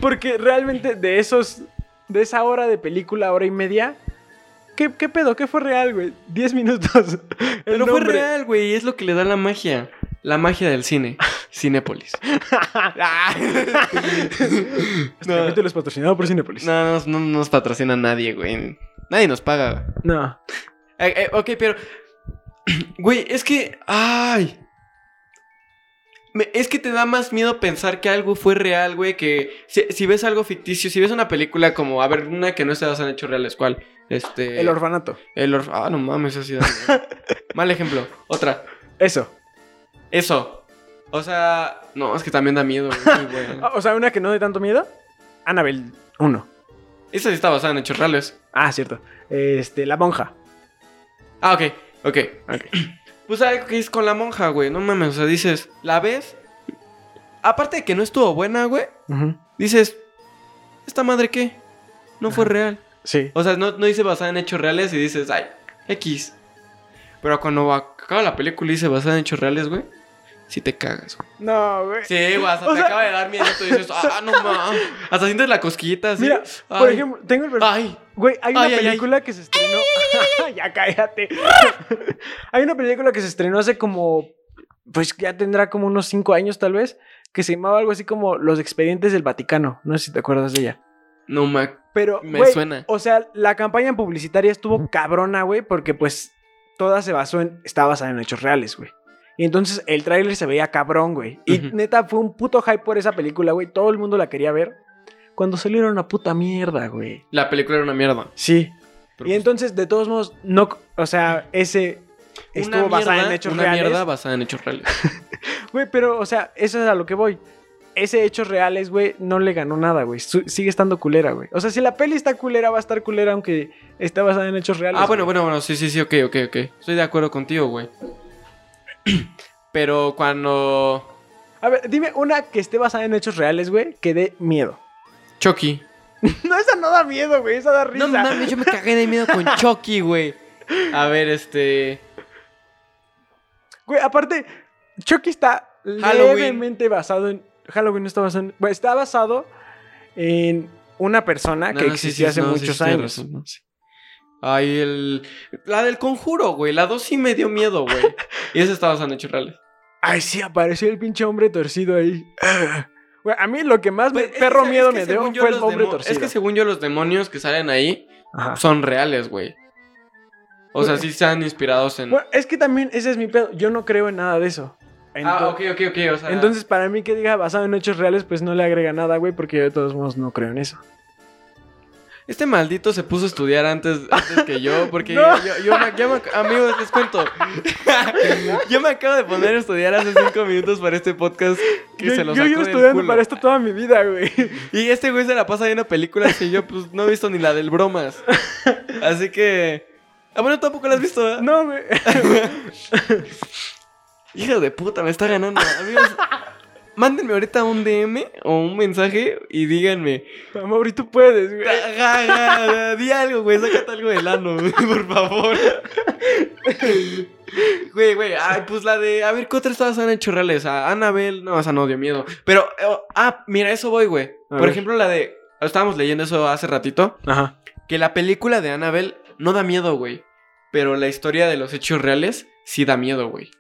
B: Porque realmente de esos... De esa hora de película, hora y media... ¿Qué, qué pedo? ¿Qué fue real, güey? Diez minutos. *laughs*
A: Pero fue real, güey. Es lo que le da la magia. La magia del cine. *laughs* Cinépolis.
B: Este capítulo es patrocinado por Cinepolis.
A: No, no, no nos patrocina nadie, güey. Nadie nos paga.
B: No.
A: Eh, eh, ok, pero. *clears throat* Güey, es que. ¡Ay! Me- es que te da más miedo pensar que algo fue real, güey. Que si, si ves algo ficticio, si ves una película como. A ver, una que no basada en hechos reales, ¿cuál? Este.
B: El orfanato.
A: El orf- Ah, no mames, así da miedo. *laughs* Mal ejemplo. Otra.
B: Eso.
A: Eso. O sea. No, es que también da miedo, güey. *laughs*
B: O sea, una que no de tanto miedo. Annabelle 1.
A: Esa sí está basada en hechos reales.
B: Ah, cierto. Este, la monja.
A: Ah, ok, ok, ok. Pues algo que es con la monja, güey. No mames, o sea, dices, ¿la ves? Aparte de que no estuvo buena, güey, dices, ¿esta madre qué? No fue real.
B: Sí.
A: O sea, no, no dice basada en hechos reales y dices, ay, X. Pero cuando acaba la película y dice basada en hechos reales, güey, sí te cagas, güey.
B: No, güey.
A: Sí, güey, hasta
B: O
A: te
B: sea-
A: acaba de dar miedo y dices, ah, no *laughs* mames. Hasta sientes la cosquillita así.
B: Mira,
A: Ay,
B: por ejemplo, tengo el...
A: Ay,
B: Güey, hay una
A: Ay, ay, ay.
B: película que se estrenó... *laughs* ya cállate. *laughs* hay una película que se estrenó hace como... Pues ya tendrá como unos cinco años tal vez. Que se llamaba algo así como Los Expedientes del Vaticano. No sé si te acuerdas de ella.
A: no me...
B: Pero,
A: Me
B: güey,
A: suena.
B: O sea, la campaña publicitaria estuvo cabrona, güey, porque pues toda se basó en. Está basada en hechos reales, güey. Y entonces el tráiler se veía cabrón, güey. Y neta, fue un puto hype por esa película, güey. Todo el mundo la quería ver. Cuando salió era una puta mierda, güey.
A: La película era una mierda.
B: Sí.
A: Pero
B: y
A: pues-
B: entonces, de todos modos, no. O sea, ese. Estuvo
A: Una
B: basada
A: mierda-
B: en hechos
A: una
B: reales.
A: mierda basada en hechos reales. *laughs*
B: Güey, pero, o sea, eso es a lo que voy. Ese hechos reales, güey, no le ganó nada, güey. Sigue estando culera, güey. O sea, si la peli está culera, va a estar culera aunque esté basada en hechos reales.
A: Ah, bueno, bueno, bueno, sí, sí, sí, ok, ok, ok. Estoy de acuerdo contigo, güey. *clears throat* Pero cuando...
B: A ver, dime una que esté basada en hechos reales, güey, que dé miedo.
A: Chucky. *laughs*
B: No, esa no da miedo, güey, esa da risa.
A: No mames, yo me *laughs* cagué de miedo con Chucky, güey. A ver, este...
B: Güey, aparte, Chucky está
A: Halloween.
B: levemente basado en. Halloween no está basado en. bueno, está basado en una persona
A: No,
B: que
A: no, sí,
B: existió
A: sí,
B: hace
A: no,
B: muchos
A: sí,
B: años.
A: razón, no, sí. Ay, el... La del conjuro, güey. La dos sí me dio miedo, güey. *laughs* Y esa estaba basada en hechos reales.
B: Ay, sí, apareció el pinche hombre torcido ahí. *sighs* Güey, a mí lo que más me-
A: Pues,
B: perro miedo
A: es que
B: me dio fue el hombre torcido.
A: Es que según yo los demonios que salen ahí
B: Ajá.
A: son reales, güey. O sea, sí están inspirados en...
B: Bueno, es que también ese es mi pedo. Yo no creo en nada de eso.
A: ah, ok, ok, ok. O sea...
B: Entonces, para mí que diga basado en hechos reales, pues no le agrega nada, güey, porque yo de todos modos no creo en eso.
A: Este maldito se puso a estudiar antes, antes que yo, porque *laughs*
B: No.
A: yo, yo me, me- amigos, les cuento. *laughs* yo me acabo de poner a estudiar hace cinco minutos para este podcast que
B: yo
A: se lo
B: yo llevo estudiando
A: culo.
B: para esto toda mi vida, güey.
A: Y este güey se la pasa viendo películas que yo pues no he visto ni la del bromas. Así que... Ah, bueno, tampoco la has visto, ¿verdad?
B: No, güey. *laughs*
A: Hijo de puta, me está ganando. Amigos, mándenme ahorita un DM o un mensaje y díganme.
B: Amor, tú puedes, güey.
A: Ja, ja, ja, di algo, güey. Sácate algo del ano, güey, *laughs* por favor. Güey, güey. Ay, pues la de. A ver, ¿qué otras estabas en hechos reales? A Annabelle. No, esa no dio miedo. Pero. eh, ah, mira, eso voy, güey.
B: A
A: Por
B: ver.
A: ejemplo, la de. Estábamos leyendo eso hace ratito.
B: Ajá.
A: Que la película de Annabelle no da miedo, güey. Pero la historia de los hechos reales sí da miedo, güey.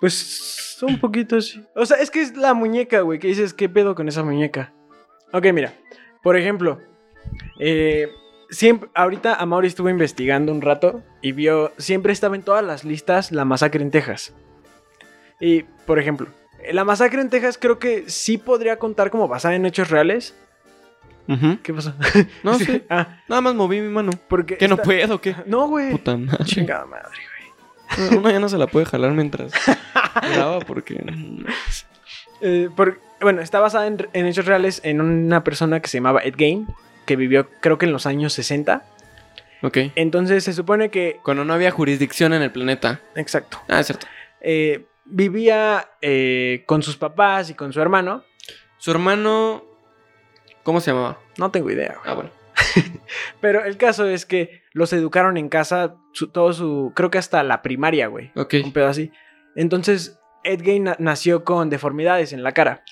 B: Pues un poquito sí. O sea, es que es la muñeca, güey. Que dices, ¿qué pedo con esa muñeca? Ok, mira. Por ejemplo, eh, siempre, ahorita Amaury estuvo investigando un rato y vio, siempre estaba en todas las listas la masacre en Texas. Y, por ejemplo, la masacre en Texas creo que sí podría contar como basada en hechos reales. ¿Qué pasó?
A: No, *laughs* sí.
B: Ah,
A: Nada más moví mi mano.
B: porque...
A: ¿Que no puedo qué?
B: No, güey.
A: Puta madre.
B: Chingada madre, *laughs*
A: Uno ya no se la puede jalar mientras *laughs* graba porque...
B: Eh, por- bueno, está basada en, en hechos reales en una persona que se llamaba Ed Gein, que vivió creo que en los años 60.
A: Ok.
B: Entonces se supone que...
A: Cuando no había jurisdicción en el planeta.
B: Exacto.
A: Ah, es cierto.
B: eh, vivía eh, con sus papás y con su hermano.
A: Su hermano... ¿Cómo se llamaba?
B: No tengo idea, güey.
A: Ah, bueno. *laughs*
B: Pero el caso es que los educaron en casa, su- todo su. Creo que hasta la primaria, güey.
A: Ok.
B: Un pedo así. Entonces, Ed Gein na- nació con deformidades en la cara.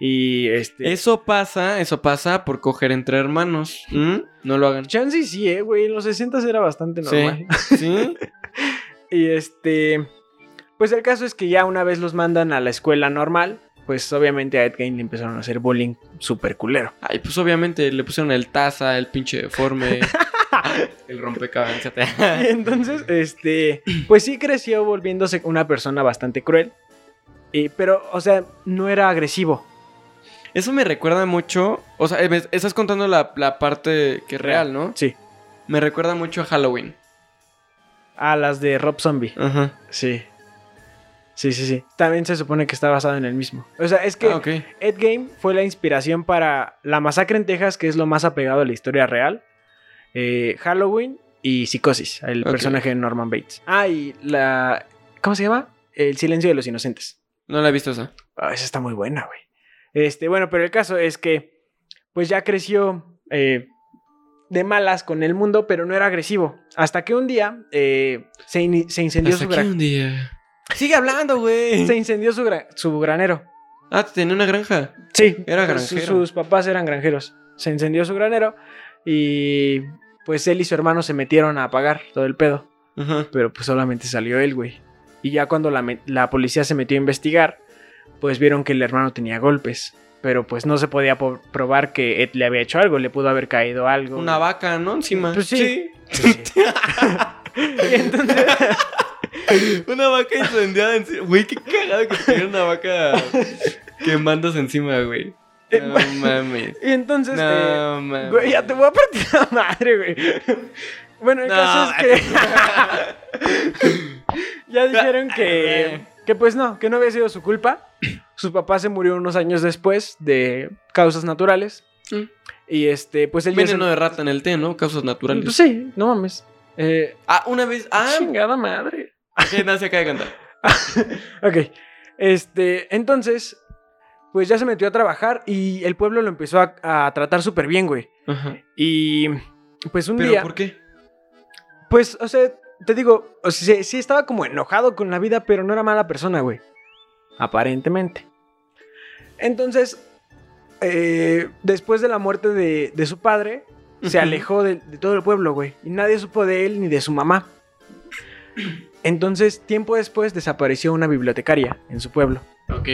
B: Y este.
A: Eso pasa, eso pasa por coger entre hermanos. ¿Mm? No lo hagan.
B: Chance sí, eh, güey. En los 60 era bastante normal. *laughs*
A: Sí. ¿Sí? *laughs*
B: Y este. Pues el caso es que ya una vez los mandan a la escuela normal. Pues obviamente a Ed le empezaron a hacer bullying súper culero.
A: Ay, pues obviamente le pusieron el taza, el pinche deforme, *laughs* el rompecabezas.
B: Entonces, este, pues sí creció volviéndose una persona bastante cruel. Y, pero, o sea, no era agresivo.
A: Eso me recuerda mucho. O sea, estás contando la, la parte que es real, ¿no?
B: Sí.
A: Me recuerda mucho a Halloween.
B: A las de Rob Zombie.
A: Ajá.
B: Sí. Sí, sí, sí. También se supone que está basado en el mismo. O sea, es que
A: Ah.
B: Ed Game fue la inspiración para La Masacre en Texas, que es lo más apegado a la historia real. eh, Halloween y Psicosis, el personaje de Norman Bates. Ah, y la. ¿Cómo se llama? El silencio de los inocentes.
A: No la he visto esa.
B: Ah, esa está muy buena, güey. Este, bueno, pero el caso es que, pues ya creció eh, de malas con el mundo, pero no era agresivo. Hasta que un día eh, se, se incendió
A: Hasta
B: su gran-
A: un día. Sigue hablando, güey.
B: se incendió su, gra- su granero.
A: Ah, tenía una granja.
B: Sí,
A: Era granjero.
B: sus papás eran granjeros. Se incendió su granero y pues él y su hermano se metieron a apagar todo el pedo.
A: Ajá.
B: Pero pues solamente salió él, güey. Y ya cuando la, policía se metió a investigar, pues vieron que el hermano tenía golpes. Pero pues no se podía po- probar que Ed le había hecho algo, le pudo haber caído algo.
A: Una vaca, ¿no? Encima.
B: Pues sí. Sí, sí. *laughs* Y entonces, *laughs*
A: Una vaca incendiada encima. Güey, qué cagado que tuviera una vaca quemándose encima, güey. No mames.
B: y entonces eh,
A: No mames.
B: güey, ya te voy a partir la madre, güey. Bueno, el
A: No,
B: caso es que *laughs* ya dijeron que, que pues no, que no había sido su culpa. Su papá se murió unos años después de causas naturales.
A: Mm.
B: Y este, pues él ya se-
A: Veneno de rata en el té, ¿no? Causas naturales.
B: Pues sí, no mames. Eh,
A: Ah, una vez. Ah,
B: chingada madre.
A: Que no se acaba de cantar. *laughs*
B: Ok. Este, entonces, pues ya se metió a trabajar y el pueblo lo empezó a, a tratar súper bien, güey.
A: Ajá.
B: Y pues un
A: ¿Pero
B: día,
A: por qué?
B: pues, o sea, te digo, o sea, sí, sí estaba como enojado con la vida, pero no era mala persona, güey. Aparentemente. Entonces, eh, después de la muerte de, de su padre, se alejó de, de todo el pueblo, güey. Y nadie supo de él ni de su mamá. Entonces, tiempo después, desapareció una bibliotecaria en su pueblo.
A: Ok.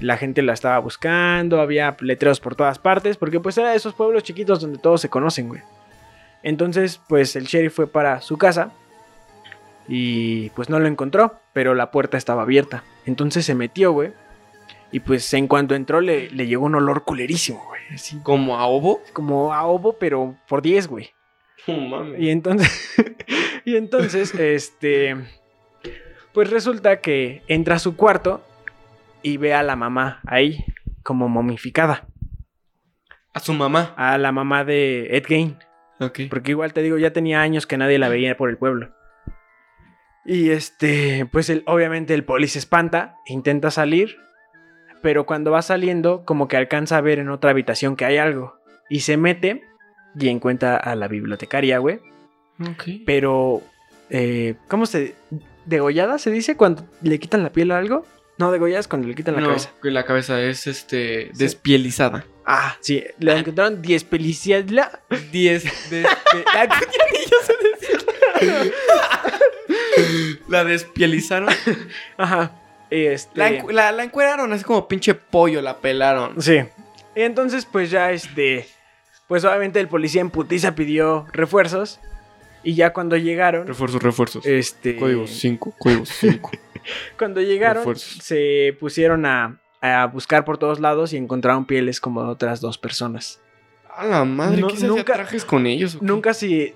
B: La gente la estaba buscando, había letreros por todas partes, porque pues era de esos pueblos chiquitos donde todos se conocen, güey. Entonces, pues el sheriff fue para su casa y pues no lo encontró, pero la puerta estaba abierta. Entonces se metió, güey. Y pues en cuanto entró le, le llegó un olor culerísimo, güey. Así
A: ¿Como a ovo?
B: como a ovo, pero por 10, güey.
A: Mames.
B: Y entonces, *laughs* y entonces, este, pues resulta que entra a su cuarto y ve a la mamá ahí, como momificada.
A: A su mamá.
B: A la mamá de Ed Gein.
A: Ok.
B: Porque igual te digo, ya tenía años que nadie la veía por el pueblo. Y este, pues el- obviamente el poli se espanta, intenta salir, pero cuando va saliendo, como que alcanza a ver en otra habitación que hay algo. Y se mete y encuentra a la bibliotecaria, güey.
A: Ok.
B: Pero, eh, ¿cómo se... ¿Degollada se dice cuando le quitan la piel a algo? No, degollada es cuando le quitan la
A: no,
B: cabeza.
A: la cabeza es este
B: Sí.
A: despielizada.
B: Ah, sí, le encontraron 10 pelicias.
A: 10 de ya ni yo sé decirlo. La despielizaron.
B: Ajá. Este...
A: La, encu- la, la encueraron así como pinche pollo, la pelaron.
B: Sí. Y entonces, pues ya este. pues obviamente el policía en putiza pidió refuerzos. Y ya cuando llegaron,
A: Refuerzos, refuerzos.
B: este,
A: Código 5, código 5. *laughs*
B: cuando llegaron,
A: refuerzos.
B: se pusieron a, a buscar por todos lados y encontraron pieles como de otras dos personas.
A: A la madre,
B: No,
A: ¿qué
B: nunca-
A: trajes con ellos?
B: Nunca si,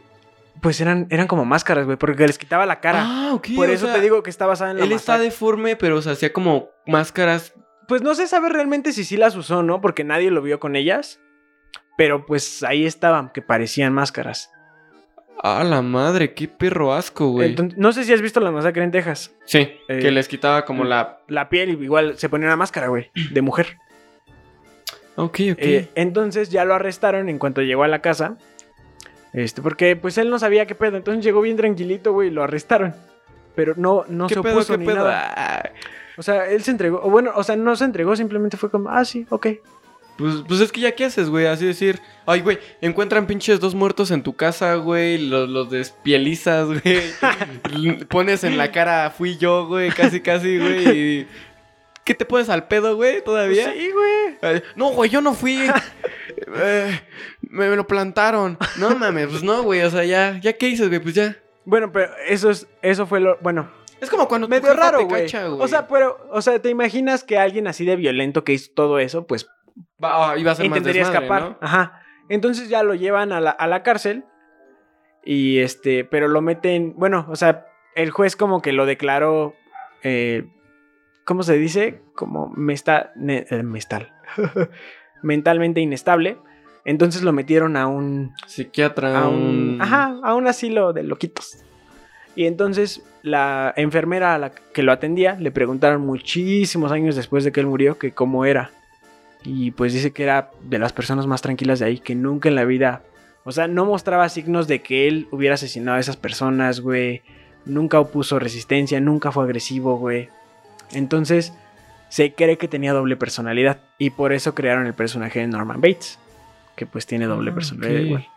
B: pues eran, eran como máscaras, güey, porque les quitaba la cara.
A: Ah, ok.
B: por eso
A: sea,
B: te digo que está basada en la
A: Él está deforme, pero se hacía como máscaras.
B: Pues no se sabe realmente si sí las usó, ¿no? Porque nadie lo vio con ellas. Pero pues ahí estaban, que parecían máscaras.
A: A la madre, qué perro asco, güey.
B: Entonces, no sé si has visto la masacre en Texas.
A: sí,
B: eh,
A: que les quitaba como la.
B: La piel igual se ponía una máscara, güey, de mujer.
A: Ok, ok.
B: Eh, entonces ya lo arrestaron en cuanto llegó a la casa. Este, porque pues él no sabía qué pedo. Entonces llegó bien tranquilito, güey, y lo arrestaron. Pero no, no
A: ¿Qué
B: se
A: pedo,
B: opuso
A: qué
B: ni
A: pedo?
B: nada. O sea, él se entregó. O bueno, o sea, no se entregó, simplemente fue como, ah, sí, ok.
A: Pues, pues es que ya qué haces, güey. Así decir, ay, güey, encuentran pinches dos muertos en tu casa, güey. Los, los despielizas, güey. *laughs* Pones en la cara, fui yo, güey, casi, casi, güey. y- ¿Qué te pones al pedo, güey, todavía?
B: Sí, güey.
A: No, güey, yo no fui. *laughs* Eh, me, me lo plantaron. No mames, pues no, güey. O sea, ya, ya qué dices, güey, pues ya.
B: Bueno, pero eso es, eso fue lo, bueno,
A: Es como cuando
B: medio raro, güey. O sea, pero, o sea, ¿te imaginas que alguien así de violento que hizo todo eso, pues
A: Va- ah, iba a ser más
B: intentaría
A: desmadre,
B: escapar?
A: ¿no?
B: Ajá. Entonces ya lo llevan a la, a la cárcel y este, pero lo meten, bueno, o sea, el juez como que lo declaró, eh, ¿cómo se dice? Como ne- eh, mestal, *laughs* mentalmente inestable. Entonces lo metieron a un
A: Psiquiatra.
B: a un, ajá, a un asilo de loquitos. Y entonces la enfermera a la que lo atendía le preguntaron muchísimos años después de que él murió que cómo era. Y pues dice que era de las personas más tranquilas de ahí, que nunca en la vida, o sea, no mostraba signos de que él hubiera asesinado a esas personas, güey. Nunca opuso resistencia, nunca fue agresivo, güey. Entonces se cree que tenía doble personalidad y por eso crearon el personaje de Norman Bates, que pues tiene doble
A: Ah,
B: personalidad igual.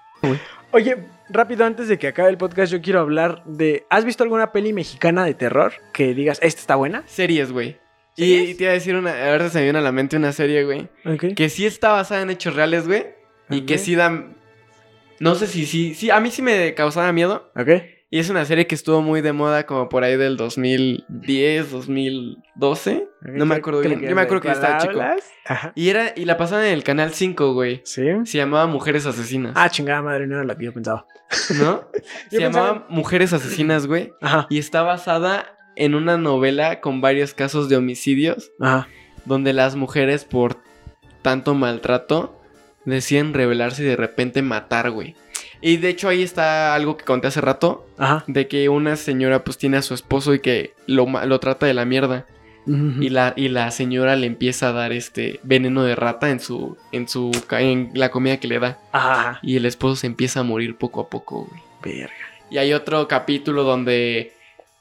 B: Oye, rápido antes de que acabe el podcast, yo quiero hablar de. ¿Has visto alguna peli mexicana de terror que digas, esta está buena?
A: Series, güey. Y, te iba a decir una. Ahora se me viene a la mente una serie, güey.
B: Ok.
A: Que sí está basada en hechos reales, güey. Y que sí da. No sé si sí. Sí, a mí sí me causaba miedo.
B: Ok.
A: Y es una serie que estuvo muy de moda como por ahí del 2010, 2012. No me acuerdo bien. Yo me acuerdo que yo estaba chico.
B: Ajá.
A: Y era y la pasaban en el canal 5, güey.
B: Sí.
A: Se llamaba Mujeres Asesinas.
B: Ah, chingada madre, no era la que yo pensaba.
A: ¿No? *laughs* Se llamaba Mujeres Asesinas, güey.
B: Ajá.
A: Y está basada en una novela con varios casos de homicidios.
B: Ajá.
A: Donde las mujeres, por tanto maltrato, deciden rebelarse y de repente matar, güey. Y de hecho ahí está algo que conté hace rato.
B: Ajá.
A: De que una señora pues tiene a su esposo y que lo, lo trata de la mierda. Y la, y la señora le empieza a dar este veneno de rata en su, en su, en la comida que le da.
B: Ajá.
A: Y el esposo se empieza a morir poco a poco, güey.
B: Verga.
A: Y hay otro capítulo donde,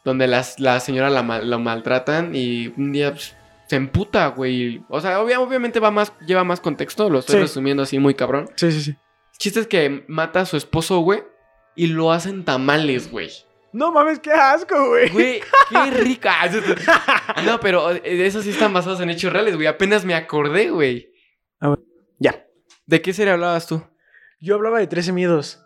A: donde las, la señora la, lo maltratan y un día pues, se emputa, güey. O sea, obvia- obviamente va más, lleva más contexto, lo estoy
B: Sí.
A: resumiendo así muy cabrón.
B: Sí, sí, sí.
A: Chiste es que mata a su esposo, güey, y lo hacen tamales, güey.
B: No mames, qué asco, güey.
A: Güey, qué *laughs* rica. No, pero eh, esos sí están basados en hechos reales, güey. Apenas me acordé, güey.
B: Ya.
A: ¿De qué serie hablabas tú?
B: Yo hablaba de 13 miedos.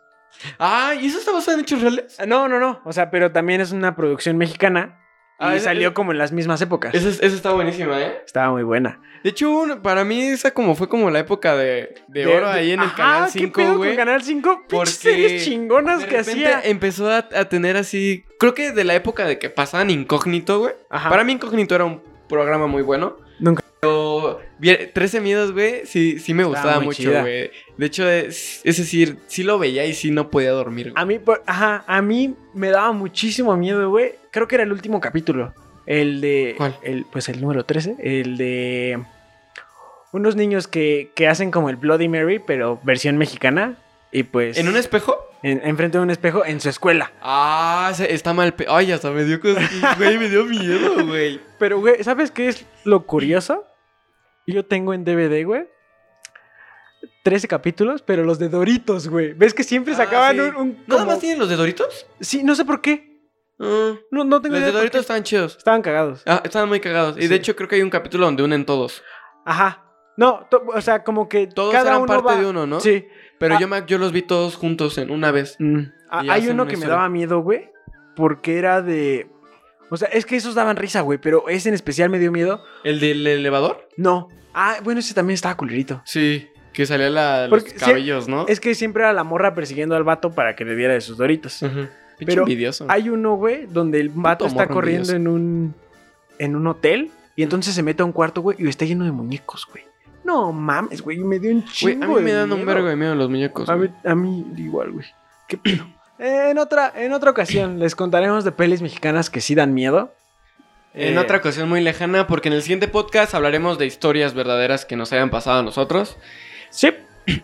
A: Ah, ¿y eso está basado en hechos reales?
B: Ah, No, no, no. O sea, pero también es una producción mexicana.
A: Ah,
B: y
A: es-
B: salió como en las mismas épocas.
A: Esa, esa está buenísima, ¿eh?
B: Estaba muy buena.
A: De hecho, un- para mí esa como fue como la época de, de oro ahí en el Canal
B: ¿qué
A: 5,
B: pedo
A: güey.
B: con Canal 5?
A: Porque
B: series chingonas
A: De
B: que hacía.
A: empezó a, a tener así, creo que de la época de que pasaban Incógnito, güey. Para mí Incógnito era un programa muy bueno.
B: Nunca.
A: Pero vi- 13 miedos, güey, sí, sí me gustaba
B: muy
A: mucho, güey. De hecho, es, es decir, sí lo veía y sí no podía dormir.
B: A mí, por- ajá, a mí me daba muchísimo miedo, güey. Creo que era el último capítulo. El de.
A: ¿Cuál?
B: El, pues el número 13. El de. Unos niños que, que hacen como el Bloody Mary, pero versión mexicana. Y pues.
A: ¿En un espejo?
B: en- enfrente de un espejo en su escuela.
A: Ah, está mal. pe- Ay, hasta me dio. Güey, me dio miedo, güey.
B: Pero, güey, ¿sabes qué es lo curioso? Yo tengo en DVD, güey. 13 capítulos, pero los de Doritos, güey. ¿Ves que siempre
A: Ah,
B: sacaban
A: sí.
B: un, un
A: ¿Nada más tienen los de Doritos?
B: Sí, no sé por qué.
A: Ah,
B: No, no tengo
A: los
B: idea
A: de Doritos estaban chidos.
B: Estaban cagados.
A: Ah, estaban muy cagados. Y
B: Sí.
A: de hecho, creo que hay un capítulo donde unen todos.
B: Ajá. No, o sea, como que
A: Todos
B: cada
A: eran
B: uno
A: parte
B: va-
A: de uno, ¿no?
B: Sí.
A: Pero
B: Ah.
A: yo, me- yo los vi todos juntos en una vez.
B: Mm. Ah, hay uno que me daba miedo, güey. Porque era de. O sea, es que esos daban risa, güey. Pero ese en especial me dio miedo.
A: ¿El del elevador?
B: No. Ah, bueno, ese también estaba culerito.
A: Sí, que salía la, los
B: Porque
A: cabellos, ¿no?
B: Es que siempre era la morra persiguiendo al vato para que le diera de sus doritos.
A: Ujú. Pinche
B: Pero
A: envidioso.
B: Hay uno, güey, donde el vato está corriendo
A: envidioso.
B: en un. en un hotel. Y entonces se mete a un cuarto, güey, y está lleno de muñecos, güey. No mames, güey. Me dio un
A: Güey,
B: chingo
A: a mí me dan un vergo de miedo los muñecos.
B: A mí,
A: güey.
B: a mí igual, güey. ¿Qué pedo? En otra, en otra ocasión les contaremos de pelis mexicanas que sí dan miedo.
A: En
B: Eh,
A: otra ocasión muy lejana, porque en el siguiente podcast hablaremos de historias verdaderas que nos hayan pasado a nosotros.
B: Sí.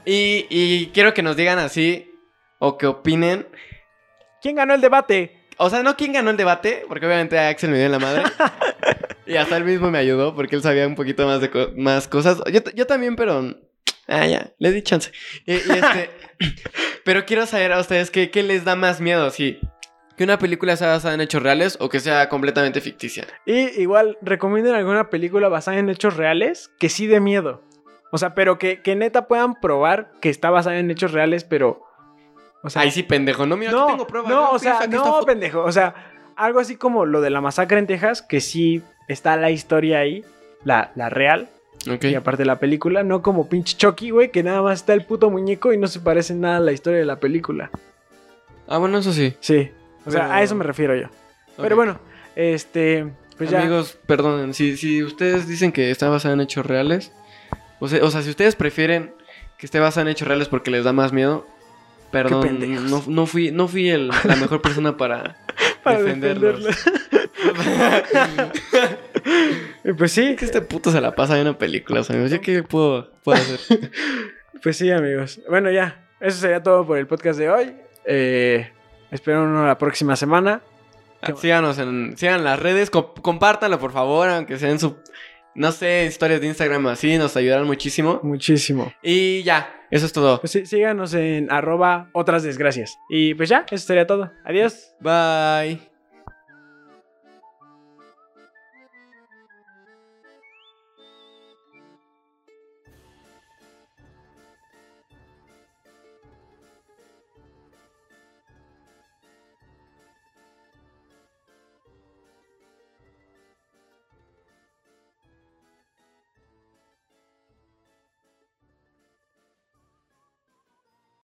A: Y, y quiero que nos digan así, o que opinen.
B: ¿Quién ganó el debate?
A: O sea, no quién ganó el debate, porque obviamente Axel me dio en la madre. *laughs* y hasta él mismo me ayudó, porque él sabía un poquito más de co- más cosas. Yo, yo también, pero... Ah, ya, le di chance. Y, y este... *laughs* pero quiero saber a ustedes qué, qué les da más miedo, si... Que una película sea basada en hechos reales o que sea completamente ficticia.
B: Y igual, recomienden alguna película basada en hechos reales que sí de miedo. O sea, pero que, que neta puedan probar que está basada en hechos reales, pero. O sea,
A: Ahí sí, pendejo. No, mira,
B: no,
A: aquí tengo pruebas.
B: no,
A: yo
B: o sea, no, pendejo. O sea, algo así como lo de la masacre en Texas, que sí está la historia ahí, la, la real, y aparte la película, no como pinche Chucky, güey, que nada más está el puto muñeco y no se parece nada a la historia de la película.
A: Ah, bueno, eso sí.
B: Sí, o sea,
A: Pero-
B: a eso me refiero yo. Pero bueno, este, pues ya.
A: Amigos, perdonen, si, si ustedes dicen que está basada en hechos reales, o sea, o sea, si ustedes prefieren que esté basada en hechos reales porque les da más miedo, perdón, no, no fui, no fui el- la mejor persona para, *laughs*
B: para
A: defenderlos.
B: Y pues sí,
A: que este puto se la pasa en una película, amigos. ¿Yo qué puedo, puedo hacer? *laughs*
B: pues sí, amigos. Bueno, ya, eso sería todo por el podcast de hoy. Eh, espero uno la próxima semana. Bueno.
A: Síganos en, sigan las redes, co- compártanlo por favor, aunque sea en su, no sé, historias de Instagram así, nos ayudarán muchísimo.
B: Muchísimo.
A: Y ya, eso es todo.
B: Pues sí, síganos en arroba otras desgracias. Y pues ya, eso sería todo. Adiós.
A: Bye.